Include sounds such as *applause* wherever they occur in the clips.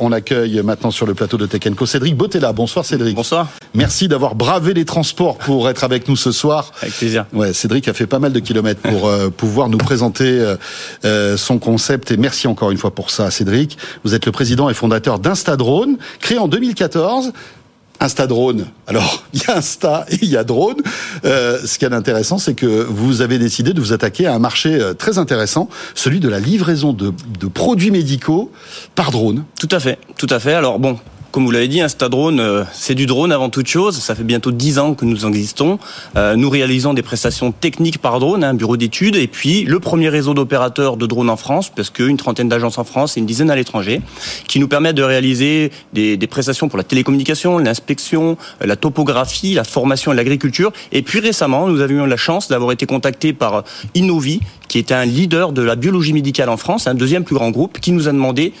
On accueille maintenant sur le plateau de Tech Co Cédric Bottella. Bonsoir Cédric. Bonsoir. Merci d'avoir bravé les transports pour être avec nous ce soir. Avec plaisir. Ouais, Cédric a fait pas mal de kilomètres pour euh, pouvoir nous présenter euh, euh, son concept et merci encore une fois pour ça Cédric. Vous êtes le président et fondateur d'Instadrone, créé en 2014. Instadrone. Alors, *laughs* il y a Insta et il y a drone. Euh, ce qui est intéressant, c'est que vous avez décidé de vous attaquer à un marché euh, très intéressant, celui de la livraison de, de produits médicaux par drone. Tout à fait, tout à fait. Alors bon, comme vous l'avez dit, Instadrone, euh, c'est du drone avant toute chose. Ça fait bientôt 10 ans que nous existons. Euh, nous réalisons des prestations techniques par drone, un hein, bureau d'études, et puis le premier réseau d'opérateurs de drones en France, parce qu'une trentaine d'agences en France et une dizaine à l'étranger, qui nous permettent de réaliser des, prestations pour la télécommunication, l'inspection, la topographie, la formation et l'agriculture. Et puis récemment, nous avions la chance d'avoir été contactés par Innovi, qui est un leader de la biologie médicale en France, un deuxième plus grand groupe, qui nous a demandé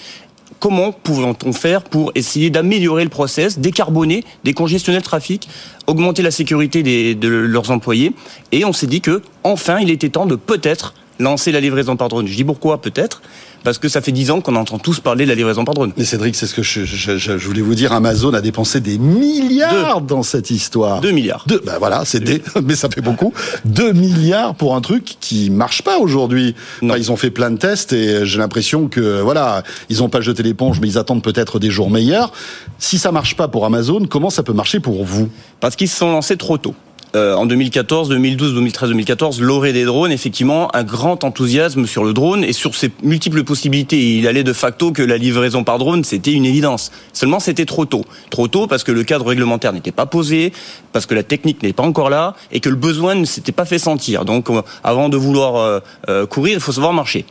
comment pouvons-on faire pour essayer d'améliorer le process, décarboner, décongestionner le trafic, augmenter la sécurité de leurs employés? Et on s'est dit que enfin, il était temps de peut-être lancer la livraison par drone. Je dis pourquoi peut-être parce que ça fait dix ans qu'on entend tous parler de la livraison par drone. Mais Cédric, c'est ce que je, je, je, voulais vous dire. Amazon a dépensé des milliards dans cette histoire. Deux milliards. Deux, ben voilà, c'est des, *laughs* mais ça fait beaucoup. Deux milliards pour un truc qui marche pas aujourd'hui. Enfin, ils ont fait plein de tests et j'ai l'impression que voilà, ils ont pas jeté l'éponge, mais ils attendent peut-être des jours meilleurs. Si ça marche pas pour Amazon, comment ça peut marcher pour vous? Parce qu'ils se sont lancés trop tôt. Euh, en 2014, 2012, 2013, 2014, l'orée des drones, effectivement, un grand enthousiasme sur le drone et sur ses multiples possibilités. Il allait de facto que la livraison par drone, c'était une évidence. Seulement, c'était trop tôt. Trop tôt parce que le cadre réglementaire n'était pas posé, parce que la technique n'est pas encore là et que le besoin ne s'était pas fait sentir. Donc, euh, avant de vouloir euh, euh, courir, il faut savoir marcher.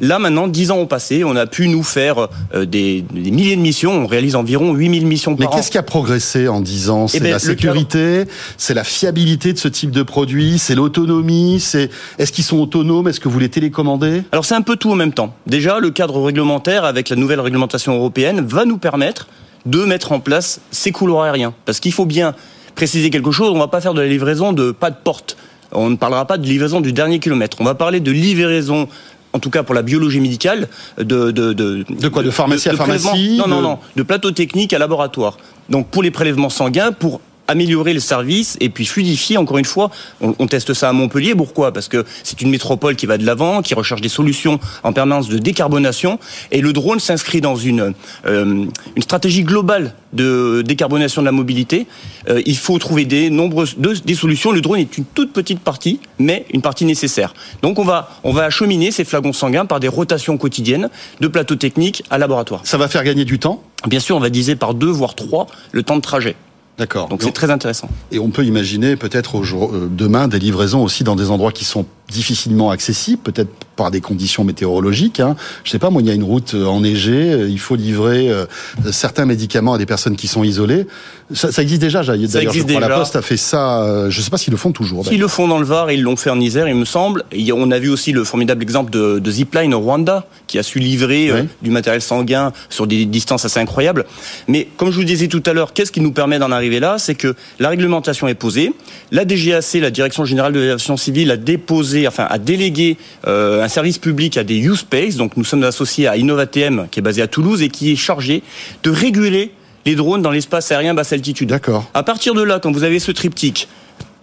Là, maintenant, dix ans ont passé, on a pu nous faire euh, des, des, milliers de missions. On réalise environ 8000 missions par Mais qu'est-ce qui a progressé en dix ans C'est eh la sécurité, c'est la fiabilité de ce type de produit, c'est l'autonomie, c'est est-ce qu'ils sont autonomes, est-ce que vous les télécommandez? Alors c'est un peu tout en même temps. Déjà, le cadre réglementaire avec la nouvelle réglementation européenne va nous permettre de mettre en place ces couloirs aériens. Parce qu'il faut bien préciser quelque chose, on ne va pas faire de la livraison de pas de porte. On ne parlera pas de livraison du dernier kilomètre. On va parler de livraison en tout cas pour la biologie médicale, de de de, de quoi de pharmacie à pharmacie Non non non, de plateau technique à laboratoire. Donc pour les prélèvements sanguins, pour améliorer le service et puis fluidifier encore une fois. On, on teste ça à Montpellier. Pourquoi? Parce que c'est une métropole qui va de l'avant qui recherche des solutions en permanence de décarbonation. Et le drone s'inscrit dans une euh, une stratégie globale de décarbonation de la mobilité. Euh, il faut trouver des nombreuses de, des solutions. Le drone est une toute petite partie mais une partie nécessaire. Donc on va on va acheminer ces flagons sanguins par des rotations quotidiennes de plateaux techniques à laboratoire. Ça va faire gagner du temps? Bien sûr on va diviser par deux voire trois le temps de trajet D'accord. Donc c'est très intéressant. Et on peut imaginer peut-être euh, demain des livraisons aussi dans des endroits qui sont difficilement accessibles, peut-être par des conditions météorologiques. Hein. Je sais pas, moi, il y a une route euh, enneigée, euh, il faut livrer euh, certains médicaments à des personnes qui sont isolées. Ça, ça existe déjà. D'ailleurs, je crois déjà. la Poste a fait ça. Je sais pas s'ils le font toujours. Ils le font dans le Var, ils l'ont fait en Isère, il me semble. Et on a vu aussi le formidable exemple de, de Zipline au Rwanda, qui a su livrer oui. du matériel sanguin sur des distances assez incroyables. Mais comme je vous disais tout à l'heure, qu'est-ce qui nous permet d'en arriver là? C'est que la réglementation est posée. La DGAC, la Direction générale de l'aviation civile, a déposé, enfin, a délégué euh, un service public à des U-Space. Donc nous sommes associés à InnovaTM, qui est basé à Toulouse et qui est chargé de réguler les drones dans l'espace aérien basse altitude. D'accord. À partir de là, quand vous avez ce triptyque,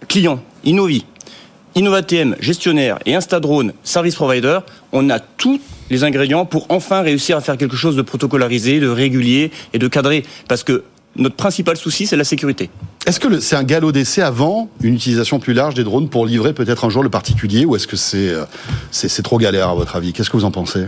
client, Innovi, InnovaTM, gestionnaire et Instadrone, service provider, on a tous les ingrédients pour enfin réussir à faire quelque chose de protocolarisé, de régulier et de cadré. Parce que notre principal souci, c'est la sécurité. Est-ce que c'est un galop d'essai avant une utilisation plus large des drones pour livrer peut-être un jour le particulier ou est-ce que c'est c'est trop galère à votre avis? Qu'est-ce que vous en pensez?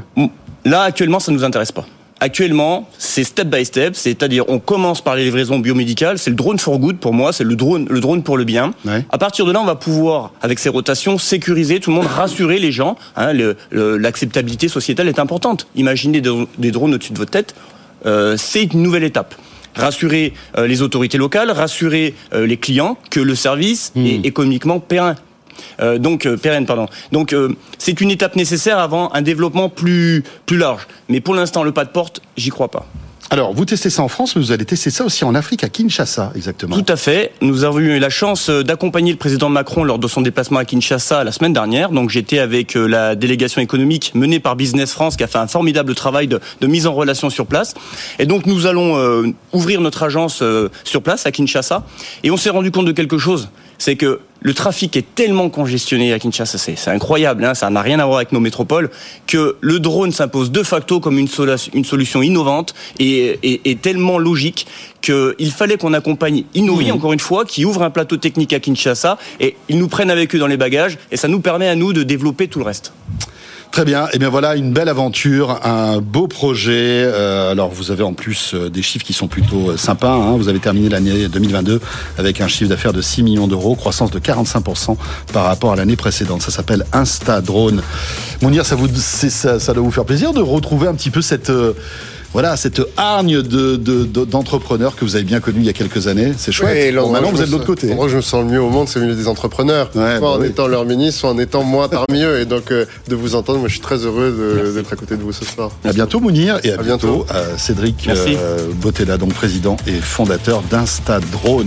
Là, actuellement, ça ne nous intéresse pas. Actuellement, c'est step by step, c'est-à-dire on commence par les livraisons biomédicales, c'est le drone for good pour moi, c'est le drone, le drone pour le bien. Ouais. À partir de là, on va pouvoir, avec ces rotations, sécuriser tout le monde, rassurer les gens. Hein, L'acceptabilité sociétale est importante. Imaginez des, des drones au-dessus de votre tête, euh, c'est une nouvelle étape rassurer euh, les autorités locales, rassurer euh, les clients que le service mmh. est économiquement pérenne. Euh, donc euh, pérenne pardon. Donc euh, c'est une étape nécessaire avant un développement plus plus large. Mais pour l'instant le pas de porte, j'y crois pas. Alors, vous testez ça en France, mais vous allez tester ça aussi en Afrique, à Kinshasa, exactement. Tout à fait. Nous avons eu la chance euh, d'accompagner le président Macron lors de son déplacement à Kinshasa la semaine dernière. Donc, j'étais avec euh, la délégation économique menée par Business France, qui a fait un formidable travail de, mise en relation sur place. Et donc, nous allons euh, ouvrir notre agence sur place à Kinshasa. Et on s'est rendu compte de quelque chose. C'est que le trafic est tellement congestionné à Kinshasa, c'est c'est incroyable, hein, ça n'a rien à voir avec nos métropoles, que le drone s'impose de facto comme une, solution innovante et, et- et tellement logique qu'il fallait qu'on accompagne Inouï, encore une fois, qui ouvre un plateau technique à Kinshasa, et ils nous prennent avec eux dans les bagages, et ça nous permet à nous de développer tout le reste. Très bien. Et bien voilà, une belle aventure, un beau projet. Euh, alors vous avez en plus euh, des chiffres qui sont plutôt euh, sympas. hein. Vous avez terminé l'année 2022 avec un chiffre d'affaires de 6 millions d'euros, croissance de 45% par rapport à l'année précédente. Ça s'appelle Instadrone. Mounir, ça, ça, doit vous faire plaisir de retrouver un petit peu cette... voilà, cette hargne de, de- de- d'entrepreneurs que vous avez bien connue il y a quelques années. C'est chouette. Ouais, Bon, maintenant, vous je êtes de l'autre sens- côté. où je me sens le mieux au monde, c'est le milieu des entrepreneurs. Ouais, soit bah en oui. étant leur ministre, soit en étant moi parmi *laughs* eux. Et donc, euh, de vous entendre, moi, je suis très heureux de- d'être à côté de vous ce soir. À bientôt Mounir et à, À bientôt. bientôt, euh, Cédric euh, Bottella, donc président et fondateur d'Instadrone.